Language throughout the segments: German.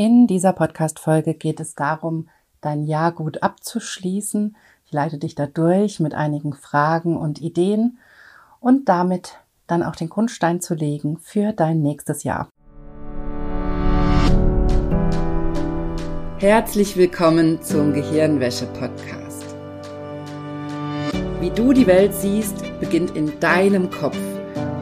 In dieser Podcast-Folge geht es darum, dein Jahr gut abzuschließen. Ich leite dich dadurch mit einigen Fragen und Ideen und damit dann auch den Grundstein zu legen für dein nächstes Jahr. Herzlich willkommen zum Gehirnwäsche-Podcast. Wie du die Welt siehst, beginnt in deinem Kopf.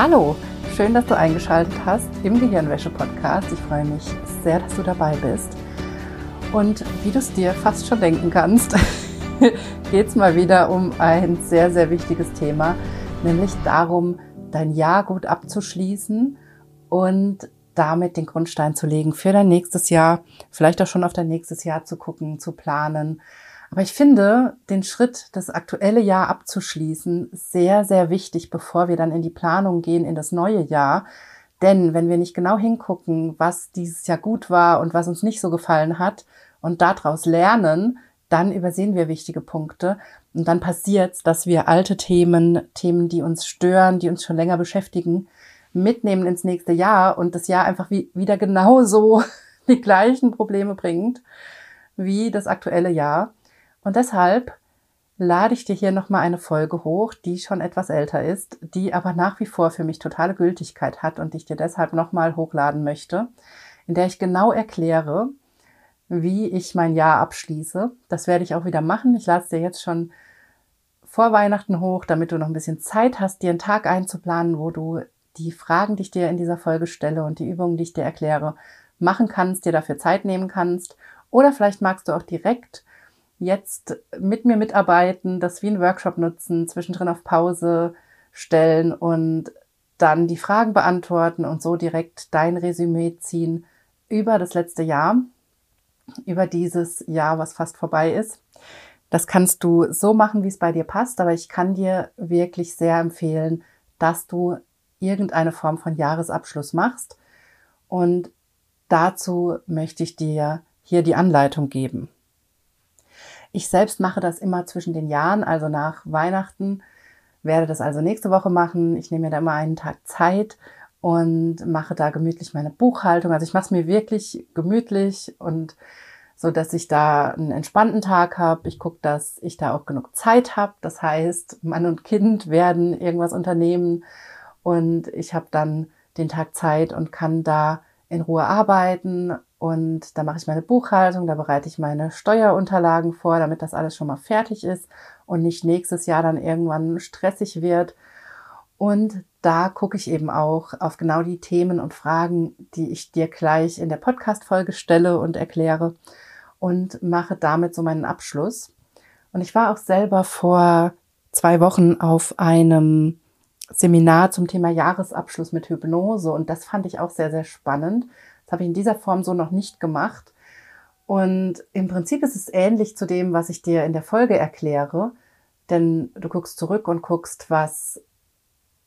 Hallo, schön, dass du eingeschaltet hast im Gehirnwäsche-Podcast. Ich freue mich sehr, dass du dabei bist. Und wie du es dir fast schon denken kannst, geht es mal wieder um ein sehr, sehr wichtiges Thema, nämlich darum, dein Jahr gut abzuschließen und damit den Grundstein zu legen für dein nächstes Jahr, vielleicht auch schon auf dein nächstes Jahr zu gucken, zu planen, aber ich finde den Schritt, das aktuelle Jahr abzuschließen, sehr, sehr wichtig, bevor wir dann in die Planung gehen in das neue Jahr. Denn wenn wir nicht genau hingucken, was dieses Jahr gut war und was uns nicht so gefallen hat und daraus lernen, dann übersehen wir wichtige Punkte und dann passiert es, dass wir alte Themen, Themen, die uns stören, die uns schon länger beschäftigen, mitnehmen ins nächste Jahr und das Jahr einfach wie, wieder genauso die gleichen Probleme bringt wie das aktuelle Jahr. Und deshalb lade ich dir hier nochmal eine Folge hoch, die schon etwas älter ist, die aber nach wie vor für mich totale Gültigkeit hat und ich dir deshalb nochmal hochladen möchte, in der ich genau erkläre, wie ich mein Jahr abschließe. Das werde ich auch wieder machen. Ich lade es dir jetzt schon vor Weihnachten hoch, damit du noch ein bisschen Zeit hast, dir einen Tag einzuplanen, wo du die Fragen, die ich dir in dieser Folge stelle und die Übungen, die ich dir erkläre, machen kannst, dir dafür Zeit nehmen kannst. Oder vielleicht magst du auch direkt jetzt mit mir mitarbeiten, das wie ein Workshop nutzen, zwischendrin auf Pause stellen und dann die Fragen beantworten und so direkt dein Resümee ziehen über das letzte Jahr, über dieses Jahr, was fast vorbei ist. Das kannst du so machen, wie es bei dir passt, aber ich kann dir wirklich sehr empfehlen, dass du irgendeine Form von Jahresabschluss machst. Und dazu möchte ich dir hier die Anleitung geben. Ich selbst mache das immer zwischen den Jahren, also nach Weihnachten, werde das also nächste Woche machen. Ich nehme mir da immer einen Tag Zeit und mache da gemütlich meine Buchhaltung. Also ich mache es mir wirklich gemütlich und so, dass ich da einen entspannten Tag habe. Ich gucke, dass ich da auch genug Zeit habe. Das heißt, Mann und Kind werden irgendwas unternehmen und ich habe dann den Tag Zeit und kann da in Ruhe arbeiten und da mache ich meine Buchhaltung, da bereite ich meine Steuerunterlagen vor, damit das alles schon mal fertig ist und nicht nächstes Jahr dann irgendwann stressig wird. Und da gucke ich eben auch auf genau die Themen und Fragen, die ich dir gleich in der Podcast-Folge stelle und erkläre und mache damit so meinen Abschluss. Und ich war auch selber vor zwei Wochen auf einem Seminar zum Thema Jahresabschluss mit Hypnose und das fand ich auch sehr, sehr spannend. Das habe ich in dieser Form so noch nicht gemacht. Und im Prinzip ist es ähnlich zu dem, was ich dir in der Folge erkläre, denn du guckst zurück und guckst, was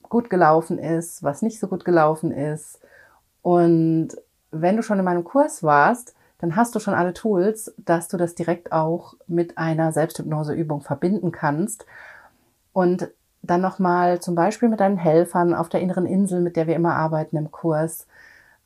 gut gelaufen ist, was nicht so gut gelaufen ist. Und wenn du schon in meinem Kurs warst, dann hast du schon alle Tools, dass du das direkt auch mit einer Selbsthypnoseübung verbinden kannst. Und dann nochmal zum Beispiel mit deinen Helfern auf der inneren Insel, mit der wir immer arbeiten im Kurs,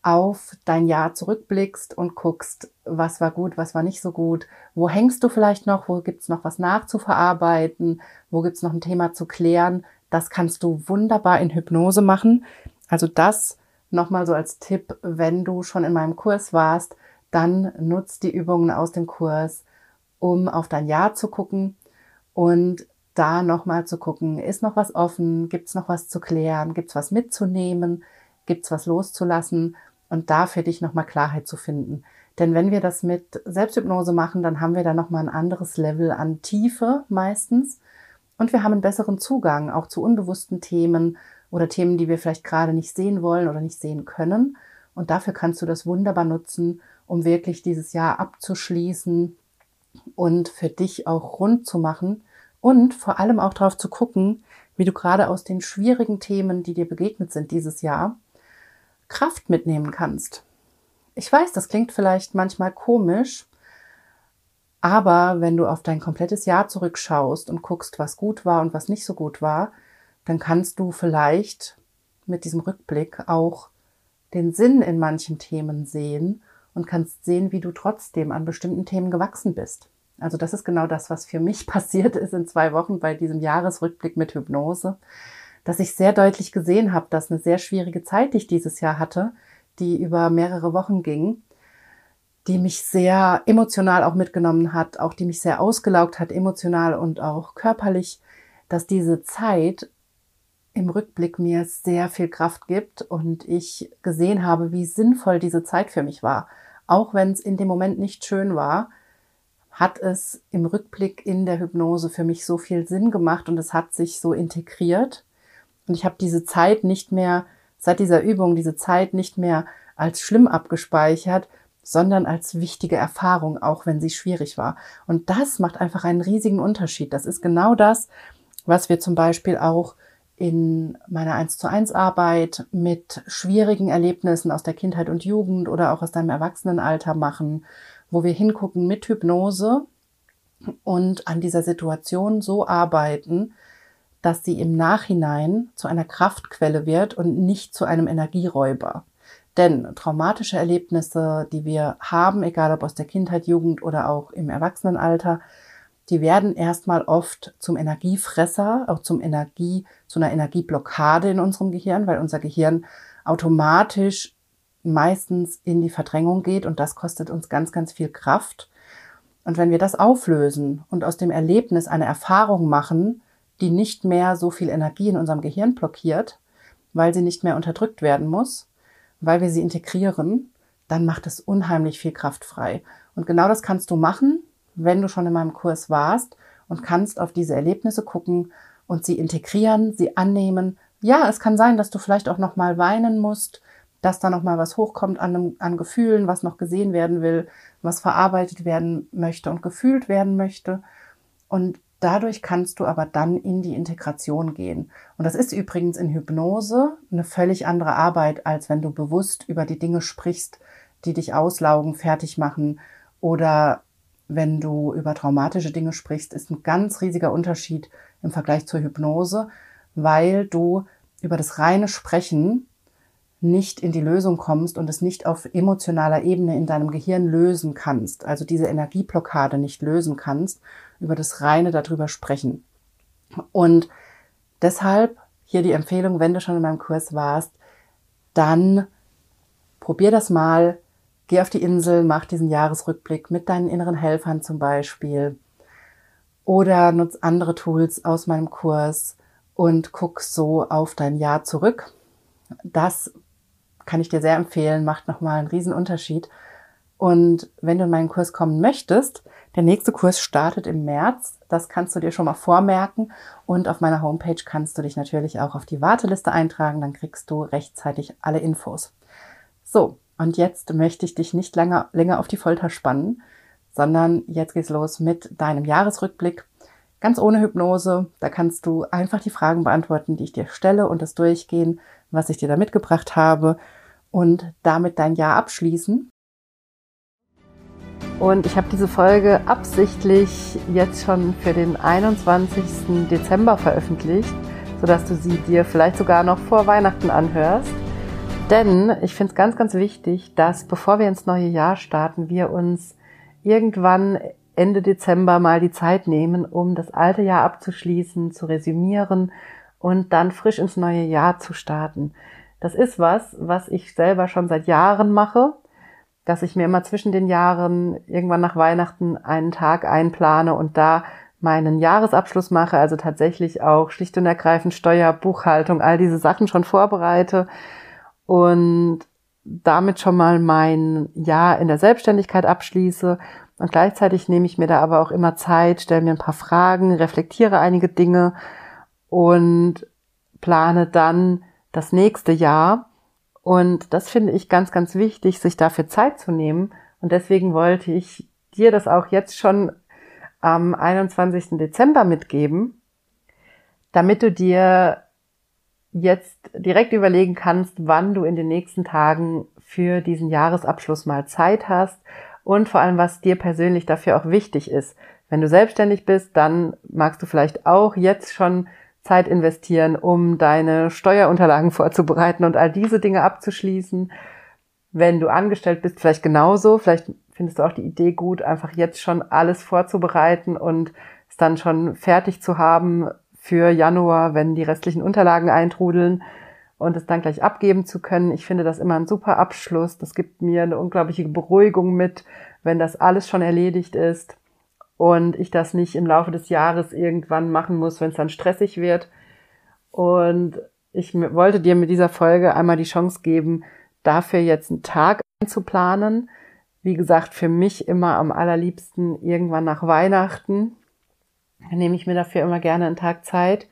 auf dein Jahr zurückblickst und guckst, was war gut, was war nicht so gut, wo hängst du vielleicht noch, wo gibt's noch was nachzuverarbeiten, wo gibt's noch ein Thema zu klären. Das kannst du wunderbar in Hypnose machen. Also das nochmal so als Tipp, wenn du schon in meinem Kurs warst, dann nutzt die Übungen aus dem Kurs, um auf dein Jahr zu gucken und da nochmal zu gucken, ist noch was offen, gibt's noch was zu klären, gibt's was mitzunehmen, gibt's was loszulassen und da für dich nochmal Klarheit zu finden. Denn wenn wir das mit Selbsthypnose machen, dann haben wir da nochmal ein anderes Level an Tiefe meistens und wir haben einen besseren Zugang auch zu unbewussten Themen oder Themen, die wir vielleicht gerade nicht sehen wollen oder nicht sehen können. Und dafür kannst du das wunderbar nutzen, um wirklich dieses Jahr abzuschließen und für dich auch rund zu machen und vor allem auch darauf zu gucken, wie du gerade aus den schwierigen Themen, die dir begegnet sind dieses Jahr, Kraft mitnehmen kannst. Ich weiß, das klingt vielleicht manchmal komisch, aber wenn du auf dein komplettes Jahr zurückschaust und guckst, was gut war und was nicht so gut war, dann kannst du vielleicht mit diesem Rückblick auch den Sinn in manchen Themen sehen und kannst sehen, wie du trotzdem an bestimmten Themen gewachsen bist. Also das ist genau das, was für mich passiert ist in zwei Wochen bei diesem Jahresrückblick mit Hypnose, dass ich sehr deutlich gesehen habe, dass eine sehr schwierige Zeit, die ich dieses Jahr hatte, die über mehrere Wochen ging, die mich sehr emotional auch mitgenommen hat, auch die mich sehr ausgelaugt hat, emotional und auch körperlich, dass diese Zeit im Rückblick mir sehr viel Kraft gibt und ich gesehen habe, wie sinnvoll diese Zeit für mich war. Auch wenn es in dem Moment nicht schön war, hat es im Rückblick in der Hypnose für mich so viel Sinn gemacht und es hat sich so integriert. Und ich habe diese Zeit nicht mehr, seit dieser Übung, diese Zeit nicht mehr als schlimm abgespeichert, sondern als wichtige Erfahrung, auch wenn sie schwierig war. Und das macht einfach einen riesigen Unterschied. Das ist genau das, was wir zum Beispiel auch in meiner 1 zu 1 Arbeit mit schwierigen Erlebnissen aus der Kindheit und Jugend oder auch aus deinem Erwachsenenalter machen, wo wir hingucken mit Hypnose und an dieser Situation so arbeiten, dass sie im Nachhinein zu einer Kraftquelle wird und nicht zu einem Energieräuber. Denn traumatische Erlebnisse, die wir haben, egal ob aus der Kindheit, Jugend oder auch im Erwachsenenalter, die werden erstmal oft zum Energiefresser, auch zum Energie, zu einer Energieblockade in unserem Gehirn, weil unser Gehirn automatisch meistens in die Verdrängung geht und das kostet uns ganz, ganz viel Kraft. Und wenn wir das auflösen und aus dem Erlebnis eine Erfahrung machen, die nicht mehr so viel Energie in unserem Gehirn blockiert, weil sie nicht mehr unterdrückt werden muss, weil wir sie integrieren, dann macht es unheimlich viel Kraft frei. Und genau das kannst du machen, wenn du schon in meinem Kurs warst und kannst auf diese Erlebnisse gucken und sie integrieren, sie annehmen. Ja, es kann sein, dass du vielleicht auch noch mal weinen musst, dass da noch mal was hochkommt an, an Gefühlen, was noch gesehen werden will, was verarbeitet werden möchte und gefühlt werden möchte. Und dadurch kannst du aber dann in die Integration gehen. Und das ist übrigens in Hypnose eine völlig andere Arbeit, als wenn du bewusst über die Dinge sprichst, die dich auslaugen, fertig machen. Oder wenn du über traumatische Dinge sprichst, ist ein ganz riesiger Unterschied im Vergleich zur Hypnose, weil du über das reine Sprechen nicht in die Lösung kommst und es nicht auf emotionaler Ebene in deinem Gehirn lösen kannst, also diese Energieblockade nicht lösen kannst, über das reine darüber sprechen. Und deshalb hier die Empfehlung, wenn du schon in meinem Kurs warst, dann probier das mal, Geh auf die Insel, mach diesen Jahresrückblick mit deinen inneren Helfern zum Beispiel. Oder nutz andere Tools aus meinem Kurs und guck so auf dein Jahr zurück. Das kann ich dir sehr empfehlen, macht nochmal einen riesen Unterschied. Und wenn du in meinen Kurs kommen möchtest, der nächste Kurs startet im März. Das kannst du dir schon mal vormerken. Und auf meiner Homepage kannst du dich natürlich auch auf die Warteliste eintragen. Dann kriegst du rechtzeitig alle Infos. So, und jetzt möchte ich dich nicht länger, länger auf die Folter spannen, sondern jetzt geht's los mit deinem Jahresrückblick. Ganz ohne Hypnose. Da kannst du einfach die Fragen beantworten, die ich dir stelle und das durchgehen, was ich dir da mitgebracht habe und damit dein Jahr abschließen. Und ich habe diese Folge absichtlich jetzt schon für den 21. Dezember veröffentlicht, sodass du sie dir vielleicht sogar noch vor Weihnachten anhörst. Denn ich finde es ganz, ganz wichtig, dass bevor wir ins neue Jahr starten, wir uns irgendwann Ende Dezember mal die Zeit nehmen, um das alte Jahr abzuschließen, zu resümieren und dann frisch ins neue Jahr zu starten. Das ist was, was ich selber schon seit Jahren mache, dass ich mir immer zwischen den Jahren irgendwann nach Weihnachten einen Tag einplane und da meinen Jahresabschluss mache, also tatsächlich auch schlicht und ergreifend Steuer, Buchhaltung, all diese Sachen schon vorbereite und damit schon mal mein Jahr in der Selbstständigkeit abschließe. Und gleichzeitig nehme ich mir da aber auch immer Zeit, stelle mir ein paar Fragen, reflektiere einige Dinge und plane dann das nächste Jahr Und das finde ich ganz, ganz wichtig, sich dafür Zeit zu nehmen. Und deswegen wollte ich dir das auch jetzt schon am 21. Dezember mitgeben, damit du dir jetzt direkt überlegen kannst, wann du in den nächsten Tagen für diesen Jahresabschluss mal Zeit hast und vor allem, was dir persönlich dafür auch wichtig ist. Wenn du selbstständig bist, dann magst du vielleicht auch jetzt schon Zeit investieren, um deine Steuerunterlagen vorzubereiten und all diese Dinge abzuschließen. Wenn du angestellt bist, vielleicht genauso. Vielleicht findest du auch die Idee gut, einfach jetzt schon alles vorzubereiten und es dann schon fertig zu haben für Januar, wenn die restlichen Unterlagen eintrudeln und es dann gleich abgeben zu können. Ich finde das immer ein super Abschluss. Das gibt mir eine unglaubliche Beruhigung mit, wenn das alles schon erledigt ist und ich das nicht im Laufe des Jahres irgendwann machen muss, wenn es dann stressig wird. Und ich wollte dir mit dieser Folge einmal die Chance geben, dafür jetzt einen Tag einzuplanen. Wie gesagt, für mich immer am allerliebsten irgendwann nach Weihnachten. Dann nehme ich mir dafür immer gerne einen Tag Zeit.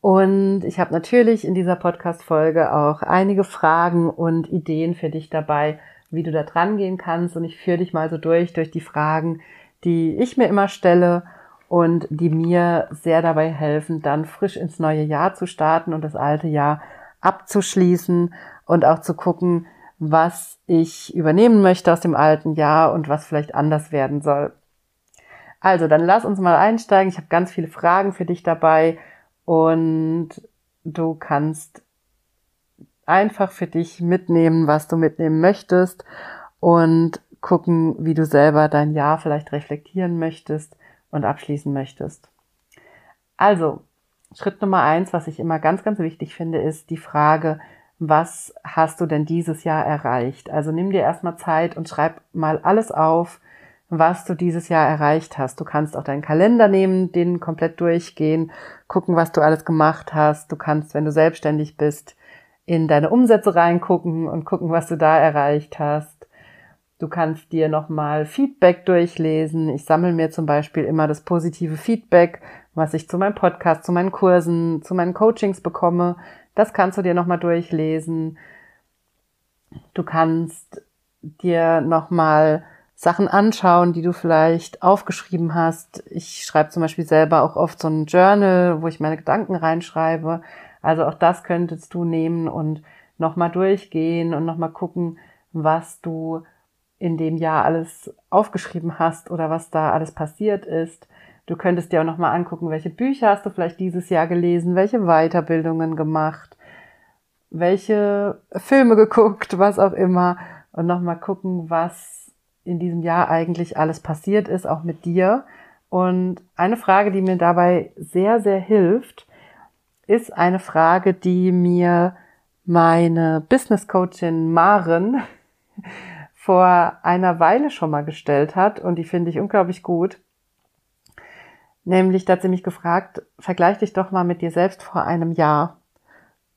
Und ich habe natürlich in dieser Podcast-Folge auch einige Fragen und Ideen für dich dabei, wie du da dran gehen kannst. Und ich führe dich mal so durch, durch die Fragen, die ich mir immer stelle und die mir sehr dabei helfen, dann frisch ins neue Jahr zu starten und das alte Jahr abzuschließen und auch zu gucken, was ich übernehmen möchte aus dem alten Jahr und was vielleicht anders werden soll. Also, dann lass uns mal einsteigen. Ich habe ganz viele Fragen für dich dabei und du kannst einfach für dich mitnehmen, was du mitnehmen möchtest und gucken, wie du selber dein Jahr vielleicht reflektieren möchtest und abschließen möchtest. Also, Schritt Nummer eins, was ich immer ganz, ganz wichtig finde, ist die Frage, was hast du denn dieses Jahr erreicht? Also nimm dir erstmal Zeit und schreib mal alles auf, was du dieses Jahr erreicht hast. Du kannst auch deinen Kalender nehmen, den komplett durchgehen, gucken, was du alles gemacht hast. Du kannst, wenn du selbstständig bist, in deine Umsätze reingucken und gucken, was du da erreicht hast. Du kannst dir nochmal Feedback durchlesen. Ich sammle mir zum Beispiel immer das positive Feedback, was ich zu meinem Podcast, zu meinen Kursen, zu meinen Coachings bekomme. Das kannst du dir nochmal durchlesen. Du kannst dir nochmal Sachen anschauen, die du vielleicht aufgeschrieben hast. Ich schreibe zum Beispiel selber auch oft so ein Journal, wo ich meine Gedanken reinschreibe. Also auch das könntest du nehmen und nochmal durchgehen und nochmal gucken, was du in dem Jahr alles aufgeschrieben hast oder was da alles passiert ist. Du könntest dir auch nochmal angucken, welche Bücher hast du vielleicht dieses Jahr gelesen, welche Weiterbildungen gemacht, welche Filme geguckt, was auch immer. Und nochmal gucken, was in diesem Jahr eigentlich alles passiert ist, auch mit dir. Und eine Frage, die mir dabei sehr, sehr hilft, ist eine Frage, die mir meine Business Coachin Maren vor einer Weile schon mal gestellt hat und die finde ich unglaublich gut. Nämlich, da hat sie mich gefragt, vergleich dich doch mal mit dir selbst vor einem Jahr.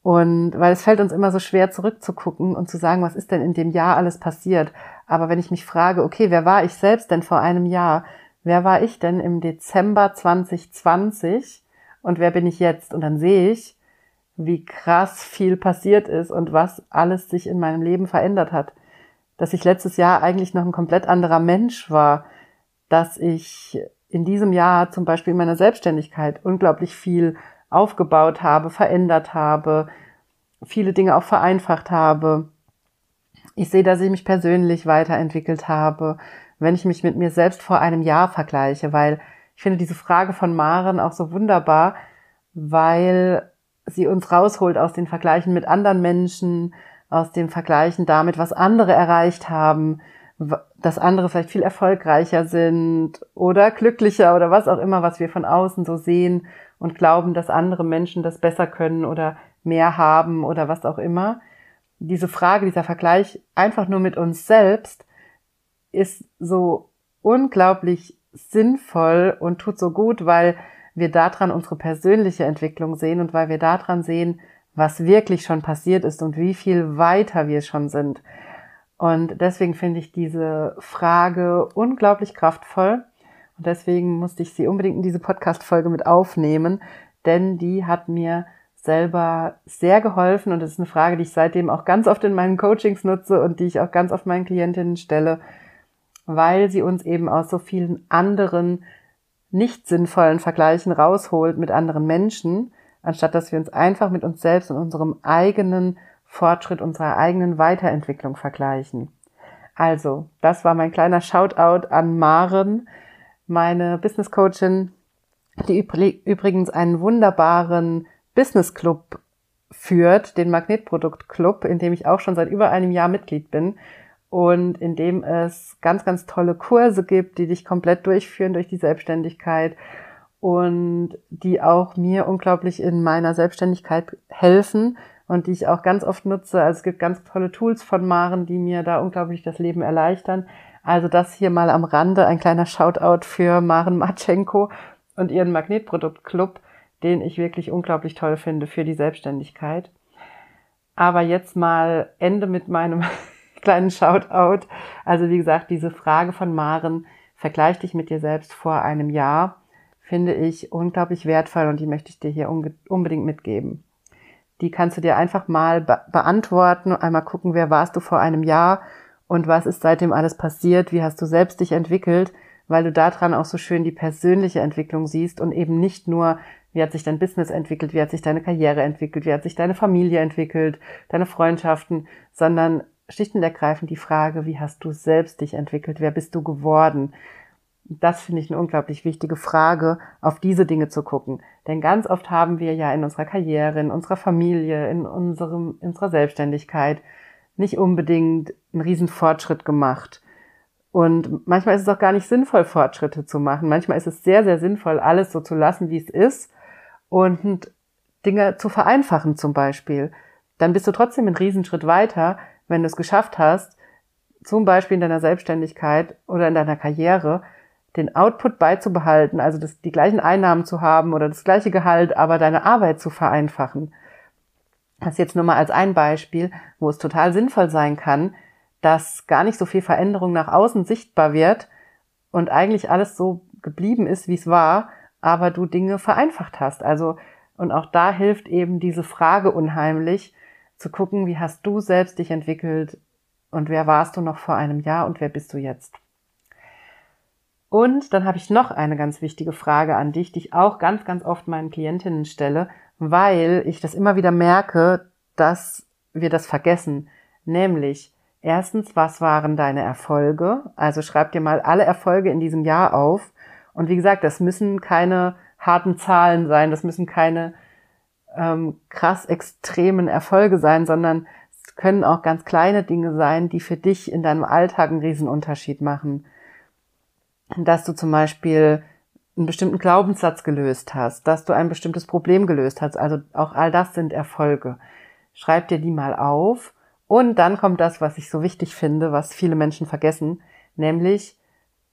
Und weil es fällt uns immer so schwer zurückzugucken und zu sagen, was ist denn in dem Jahr alles passiert. Aber wenn ich mich frage, okay, wer war ich selbst denn vor einem Jahr? Wer war ich denn im Dezember 2020? Und wer bin ich jetzt? Und dann sehe ich, wie krass viel passiert ist und was alles sich in meinem Leben verändert hat dass ich letztes Jahr eigentlich noch ein komplett anderer Mensch war, dass ich in diesem Jahr zum Beispiel in meiner Selbstständigkeit unglaublich viel aufgebaut habe, verändert habe, viele Dinge auch vereinfacht habe. Ich sehe, dass ich mich persönlich weiterentwickelt habe, wenn ich mich mit mir selbst vor einem Jahr vergleiche, weil ich finde diese Frage von Maren auch so wunderbar, weil sie uns rausholt aus den Vergleichen mit anderen Menschen, aus dem Vergleichen damit, was andere erreicht haben, dass andere vielleicht viel erfolgreicher sind oder glücklicher oder was auch immer, was wir von außen so sehen und glauben, dass andere Menschen das besser können oder mehr haben oder was auch immer. Diese Frage, dieser Vergleich einfach nur mit uns selbst ist so unglaublich sinnvoll und tut so gut, weil wir daran unsere persönliche Entwicklung sehen und weil wir daran sehen, was wirklich schon passiert ist und wie viel weiter wir schon sind. Und deswegen finde ich diese Frage unglaublich kraftvoll. Und deswegen musste ich sie unbedingt in diese Podcast-Folge mit aufnehmen, denn die hat mir selber sehr geholfen und das ist eine Frage, die ich seitdem auch ganz oft in meinen Coachings nutze und die ich auch ganz oft meinen Klientinnen stelle, weil sie uns eben aus so vielen anderen nicht sinnvollen Vergleichen rausholt mit anderen Menschen, anstatt dass wir uns einfach mit uns selbst und unserem eigenen Fortschritt, unserer eigenen Weiterentwicklung vergleichen. Also, das war mein kleiner Shoutout an Maren, meine Business Coachin, die übrigens einen wunderbaren Business Club führt, den Magnetprodukt Club, in dem ich auch schon seit über einem Jahr Mitglied bin und in dem es ganz, ganz tolle Kurse gibt, die dich komplett durchführen durch die Selbstständigkeit und die auch mir unglaublich in meiner Selbstständigkeit helfen und die ich auch ganz oft nutze. Also es gibt ganz tolle Tools von Maren, die mir da unglaublich das Leben erleichtern. Also das hier mal am Rande, ein kleiner Shoutout für Maren Matschenko und ihren Magnetproduktclub, den ich wirklich unglaublich toll finde für die Selbstständigkeit. Aber jetzt mal Ende mit meinem kleinen Shoutout. Also wie gesagt, diese Frage von Maren, vergleich dich mit dir selbst vor einem Jahr, finde ich unglaublich wertvoll und die möchte ich dir hier unbedingt mitgeben. Die kannst du dir einfach mal be beantworten, einmal gucken, wer warst du vor einem Jahr und was ist seitdem alles passiert, wie hast du selbst dich entwickelt, weil du daran auch so schön die persönliche Entwicklung siehst und eben nicht nur, wie hat sich dein Business entwickelt, wie hat sich deine Karriere entwickelt, wie hat sich deine Familie entwickelt, deine Freundschaften, sondern schlicht und ergreifend die Frage, wie hast du selbst dich entwickelt, wer bist du geworden? Das finde ich eine unglaublich wichtige Frage, auf diese Dinge zu gucken. Denn ganz oft haben wir ja in unserer Karriere, in unserer Familie, in unserem, unserer Selbstständigkeit nicht unbedingt einen riesen Fortschritt gemacht. Und manchmal ist es auch gar nicht sinnvoll, Fortschritte zu machen. Manchmal ist es sehr, sehr sinnvoll, alles so zu lassen, wie es ist und Dinge zu vereinfachen zum Beispiel. Dann bist du trotzdem einen Riesenschritt weiter, wenn du es geschafft hast, zum Beispiel in deiner Selbstständigkeit oder in deiner Karriere, den Output beizubehalten, also das, die gleichen Einnahmen zu haben oder das gleiche Gehalt, aber deine Arbeit zu vereinfachen. Das jetzt nur mal als ein Beispiel, wo es total sinnvoll sein kann, dass gar nicht so viel Veränderung nach außen sichtbar wird und eigentlich alles so geblieben ist, wie es war, aber du Dinge vereinfacht hast. Also, und auch da hilft eben diese Frage unheimlich, zu gucken, wie hast du selbst dich entwickelt und wer warst du noch vor einem Jahr und wer bist du jetzt? Und dann habe ich noch eine ganz wichtige Frage an dich, die ich auch ganz, ganz oft meinen Klientinnen stelle, weil ich das immer wieder merke, dass wir das vergessen. Nämlich, erstens, was waren deine Erfolge? Also schreib dir mal alle Erfolge in diesem Jahr auf. Und wie gesagt, das müssen keine harten Zahlen sein, das müssen keine ähm, krass extremen Erfolge sein, sondern es können auch ganz kleine Dinge sein, die für dich in deinem Alltag einen Riesenunterschied machen dass du zum Beispiel einen bestimmten Glaubenssatz gelöst hast, dass du ein bestimmtes Problem gelöst hast. Also auch all das sind Erfolge. Schreib dir die mal auf. Und dann kommt das, was ich so wichtig finde, was viele Menschen vergessen, nämlich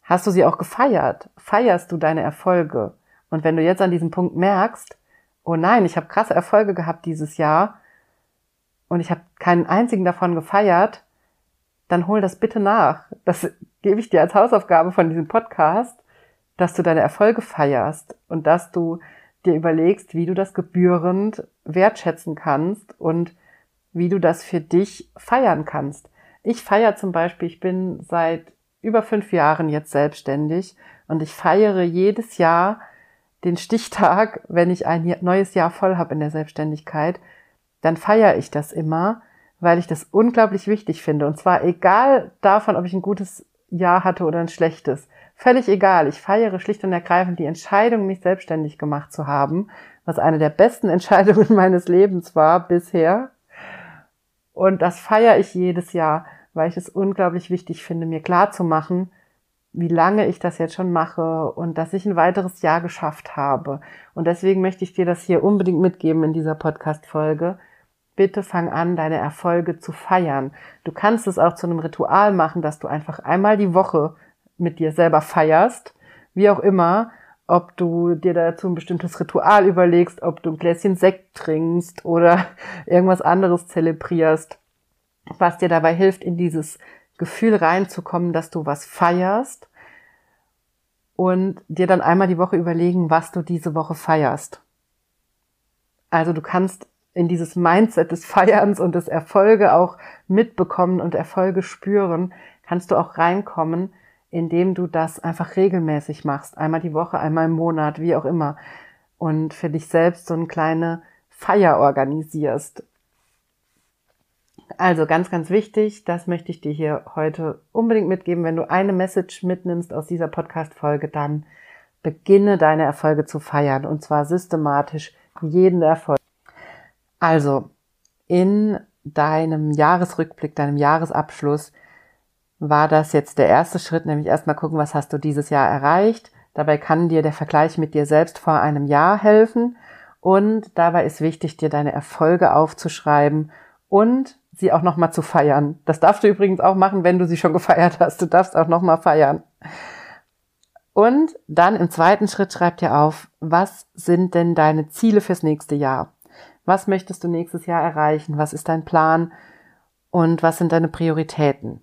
hast du sie auch gefeiert? Feierst du deine Erfolge? Und wenn du jetzt an diesem Punkt merkst, oh nein, ich habe krasse Erfolge gehabt dieses Jahr und ich habe keinen einzigen davon gefeiert, dann hol das bitte nach. Das gebe ich dir als Hausaufgabe von diesem Podcast, dass du deine Erfolge feierst und dass du dir überlegst, wie du das gebührend wertschätzen kannst und wie du das für dich feiern kannst. Ich feiere zum Beispiel, ich bin seit über fünf Jahren jetzt selbstständig und ich feiere jedes Jahr den Stichtag, wenn ich ein neues Jahr voll habe in der Selbstständigkeit, dann feiere ich das immer weil ich das unglaublich wichtig finde. Und zwar egal davon, ob ich ein gutes Jahr hatte oder ein schlechtes. Völlig egal. Ich feiere schlicht und ergreifend die Entscheidung, mich selbstständig gemacht zu haben, was eine der besten Entscheidungen meines Lebens war bisher. Und das feiere ich jedes Jahr, weil ich es unglaublich wichtig finde, mir klar zu machen, wie lange ich das jetzt schon mache und dass ich ein weiteres Jahr geschafft habe. Und deswegen möchte ich dir das hier unbedingt mitgeben in dieser Podcast-Folge bitte fang an, deine Erfolge zu feiern. Du kannst es auch zu einem Ritual machen, dass du einfach einmal die Woche mit dir selber feierst, wie auch immer, ob du dir dazu ein bestimmtes Ritual überlegst, ob du ein Gläschen Sekt trinkst oder irgendwas anderes zelebrierst, was dir dabei hilft, in dieses Gefühl reinzukommen, dass du was feierst und dir dann einmal die Woche überlegen, was du diese Woche feierst. Also du kannst in dieses Mindset des Feierns und des Erfolge auch mitbekommen und Erfolge spüren, kannst du auch reinkommen, indem du das einfach regelmäßig machst. Einmal die Woche, einmal im Monat, wie auch immer. Und für dich selbst so eine kleine Feier organisierst. Also ganz, ganz wichtig, das möchte ich dir hier heute unbedingt mitgeben. Wenn du eine Message mitnimmst aus dieser Podcast-Folge, dann beginne deine Erfolge zu feiern und zwar systematisch jeden Erfolg. Also in deinem Jahresrückblick, deinem Jahresabschluss war das jetzt der erste Schritt, nämlich erstmal gucken, was hast du dieses Jahr erreicht. Dabei kann dir der Vergleich mit dir selbst vor einem Jahr helfen und dabei ist wichtig, dir deine Erfolge aufzuschreiben und sie auch nochmal zu feiern. Das darfst du übrigens auch machen, wenn du sie schon gefeiert hast. Du darfst auch nochmal feiern. Und dann im zweiten Schritt schreib dir auf, was sind denn deine Ziele fürs nächste Jahr? Was möchtest du nächstes Jahr erreichen? Was ist dein Plan? Und was sind deine Prioritäten?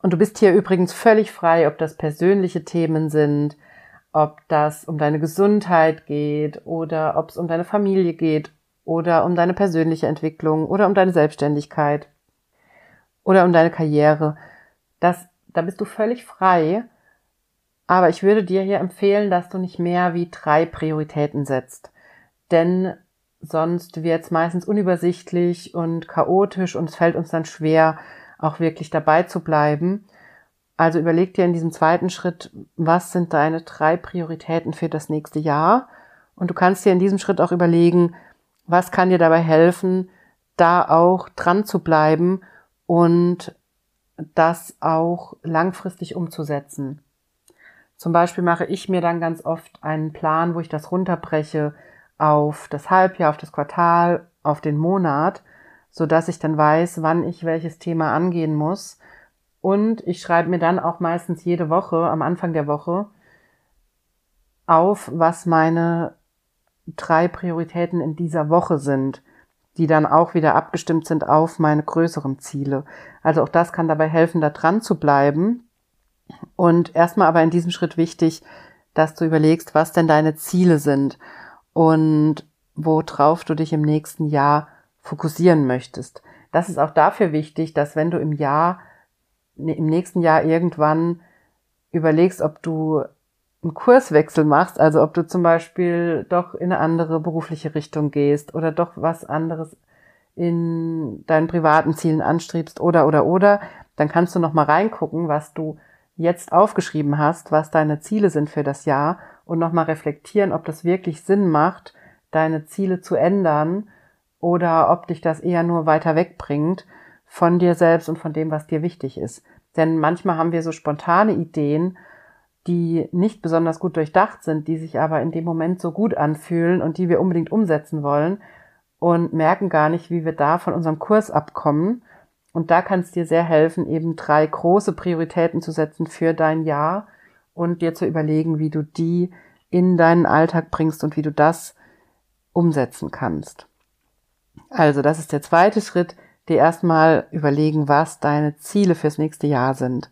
Und du bist hier übrigens völlig frei, ob das persönliche Themen sind, ob das um deine Gesundheit geht oder ob es um deine Familie geht oder um deine persönliche Entwicklung oder um deine Selbstständigkeit oder um deine Karriere. Das, da bist du völlig frei. Aber ich würde dir hier empfehlen, dass du nicht mehr wie drei Prioritäten setzt. Denn sonst wird es meistens unübersichtlich und chaotisch und es fällt uns dann schwer, auch wirklich dabei zu bleiben. Also überleg dir in diesem zweiten Schritt, was sind deine drei Prioritäten für das nächste Jahr? Und du kannst dir in diesem Schritt auch überlegen, was kann dir dabei helfen, da auch dran zu bleiben und das auch langfristig umzusetzen. Zum Beispiel mache ich mir dann ganz oft einen Plan, wo ich das runterbreche auf das Halbjahr, auf das Quartal, auf den Monat, so dass ich dann weiß, wann ich welches Thema angehen muss. Und ich schreibe mir dann auch meistens jede Woche, am Anfang der Woche, auf, was meine drei Prioritäten in dieser Woche sind, die dann auch wieder abgestimmt sind auf meine größeren Ziele. Also auch das kann dabei helfen, da dran zu bleiben. Und erstmal aber in diesem Schritt wichtig, dass du überlegst, was denn deine Ziele sind und worauf du dich im nächsten Jahr fokussieren möchtest. Das ist auch dafür wichtig, dass wenn du im Jahr, ne, im nächsten Jahr irgendwann überlegst, ob du einen Kurswechsel machst, also ob du zum Beispiel doch in eine andere berufliche Richtung gehst oder doch was anderes in deinen privaten Zielen anstrebst oder oder oder, dann kannst du noch mal reingucken, was du jetzt aufgeschrieben hast, was deine Ziele sind für das Jahr und noch mal reflektieren, ob das wirklich Sinn macht, deine Ziele zu ändern oder ob dich das eher nur weiter wegbringt von dir selbst und von dem, was dir wichtig ist. Denn manchmal haben wir so spontane Ideen, die nicht besonders gut durchdacht sind, die sich aber in dem Moment so gut anfühlen und die wir unbedingt umsetzen wollen und merken gar nicht, wie wir da von unserem Kurs abkommen. Und da kann es dir sehr helfen, eben drei große Prioritäten zu setzen für dein Jahr und dir zu überlegen, wie du die in deinen Alltag bringst und wie du das umsetzen kannst. Also, das ist der zweite Schritt, dir erstmal überlegen, was deine Ziele fürs nächste Jahr sind.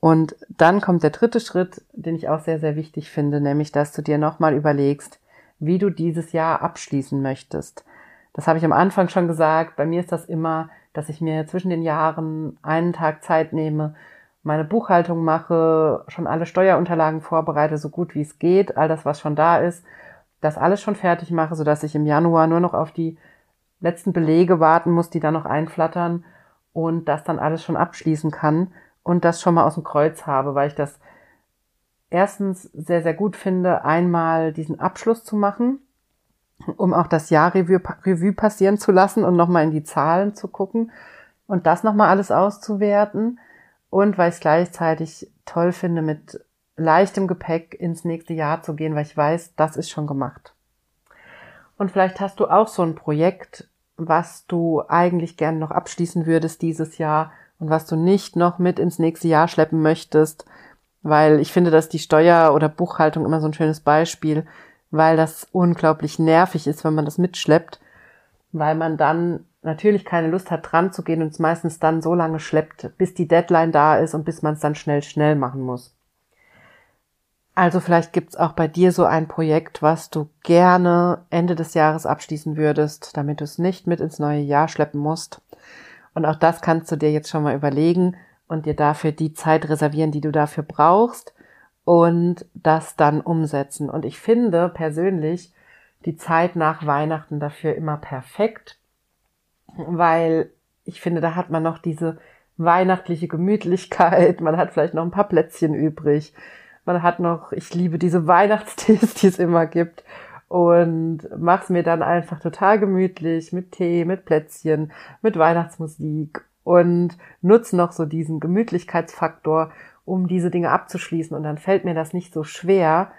Und dann kommt der dritte Schritt, den ich auch sehr, sehr wichtig finde, nämlich, dass du dir nochmal überlegst, wie du dieses Jahr abschließen möchtest. Das habe ich am Anfang schon gesagt. Bei mir ist das immer, dass ich mir zwischen den Jahren einen Tag Zeit nehme, meine Buchhaltung mache, schon alle Steuerunterlagen vorbereite, so gut wie es geht, all das, was schon da ist, das alles schon fertig mache, sodass ich im Januar nur noch auf die letzten Belege warten muss, die dann noch einflattern und das dann alles schon abschließen kann und das schon mal aus dem Kreuz habe, weil ich das erstens sehr, sehr gut finde, einmal diesen Abschluss zu machen, um auch das Jahr Revue, Revue passieren zu lassen und nochmal in die Zahlen zu gucken und das nochmal alles auszuwerten und weil ich es gleichzeitig toll finde, mit leichtem Gepäck ins nächste Jahr zu gehen, weil ich weiß, das ist schon gemacht. Und vielleicht hast du auch so ein Projekt, was du eigentlich gerne noch abschließen würdest dieses Jahr und was du nicht noch mit ins nächste Jahr schleppen möchtest, weil ich finde, dass die Steuer- oder Buchhaltung immer so ein schönes Beispiel, weil das unglaublich nervig ist, wenn man das mitschleppt, weil man dann natürlich keine Lust hat, dran zu gehen und es meistens dann so lange schleppt, bis die Deadline da ist und bis man es dann schnell, schnell machen muss. Also vielleicht gibt's auch bei dir so ein Projekt, was du gerne Ende des Jahres abschließen würdest, damit du es nicht mit ins neue Jahr schleppen musst. Und auch das kannst du dir jetzt schon mal überlegen und dir dafür die Zeit reservieren, die du dafür brauchst und das dann umsetzen. Und ich finde persönlich die Zeit nach Weihnachten dafür immer perfekt, weil ich finde, da hat man noch diese weihnachtliche Gemütlichkeit, man hat vielleicht noch ein paar Plätzchen übrig, man hat noch, ich liebe diese Weihnachtstees, die es immer gibt und mach's mir dann einfach total gemütlich mit Tee, mit Plätzchen, mit Weihnachtsmusik und nutze noch so diesen Gemütlichkeitsfaktor, um diese Dinge abzuschließen. Und dann fällt mir das nicht so schwer,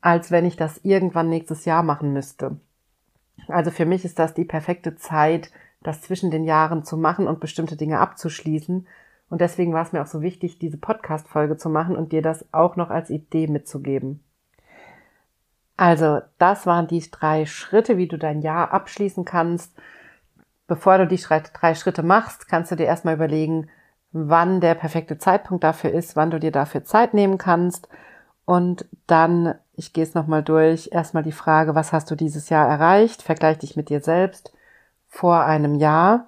als wenn ich das irgendwann nächstes Jahr machen müsste. Also für mich ist das die perfekte Zeit, das zwischen den Jahren zu machen und bestimmte Dinge abzuschließen. Und deswegen war es mir auch so wichtig, diese Podcast-Folge zu machen und dir das auch noch als Idee mitzugeben. Also, das waren die drei Schritte, wie du dein Jahr abschließen kannst. Bevor du die drei Schritte machst, kannst du dir erstmal überlegen, wann der perfekte Zeitpunkt dafür ist, wann du dir dafür Zeit nehmen kannst. Und dann, ich gehe es nochmal durch, erstmal die Frage, was hast du dieses Jahr erreicht? Vergleich dich mit dir selbst vor einem Jahr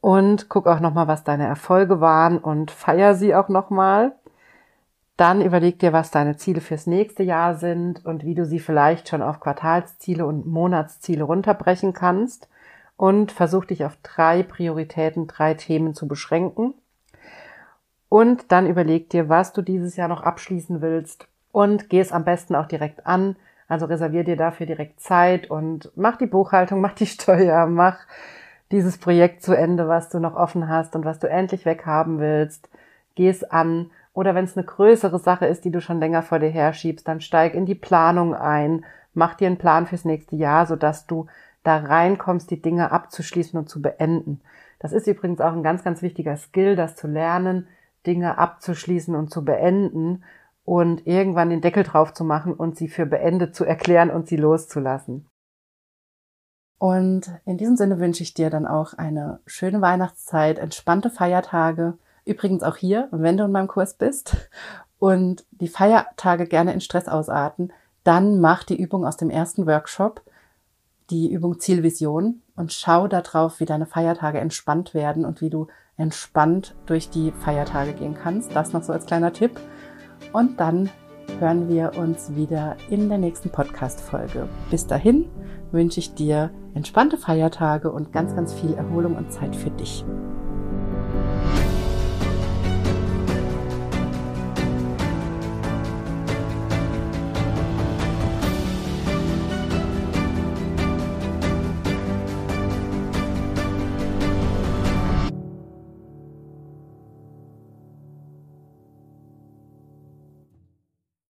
und guck auch nochmal, was deine Erfolge waren und feier sie auch nochmal. Dann überleg dir, was deine Ziele fürs nächste Jahr sind und wie du sie vielleicht schon auf Quartalsziele und Monatsziele runterbrechen kannst und versuch dich auf drei Prioritäten, drei Themen zu beschränken. Und dann überleg dir, was du dieses Jahr noch abschließen willst und geh es am besten auch direkt an. Also reservier dir dafür direkt Zeit und mach die Buchhaltung, mach die Steuer, mach dieses Projekt zu Ende, was du noch offen hast und was du endlich weghaben willst. Geh es an. Oder wenn es eine größere Sache ist, die du schon länger vor dir herschiebst, dann steig in die Planung ein. Mach dir einen Plan fürs nächste Jahr, sodass du da reinkommst, die Dinge abzuschließen und zu beenden. Das ist übrigens auch ein ganz, ganz wichtiger Skill, das zu lernen, Dinge abzuschließen und zu beenden und irgendwann den Deckel drauf zu machen und sie für beendet zu erklären und sie loszulassen. Und in diesem Sinne wünsche ich dir dann auch eine schöne Weihnachtszeit, entspannte Feiertage. Übrigens auch hier, wenn du in meinem Kurs bist und die Feiertage gerne in Stress ausarten, dann mach die Übung aus dem ersten Workshop, die Übung Zielvision und schau darauf, wie deine Feiertage entspannt werden und wie du entspannt durch die Feiertage gehen kannst. Das noch so als kleiner Tipp. Und dann hören wir uns wieder in der nächsten Podcast-Folge. Bis dahin wünsche ich dir entspannte Feiertage und ganz, ganz viel Erholung und Zeit für dich.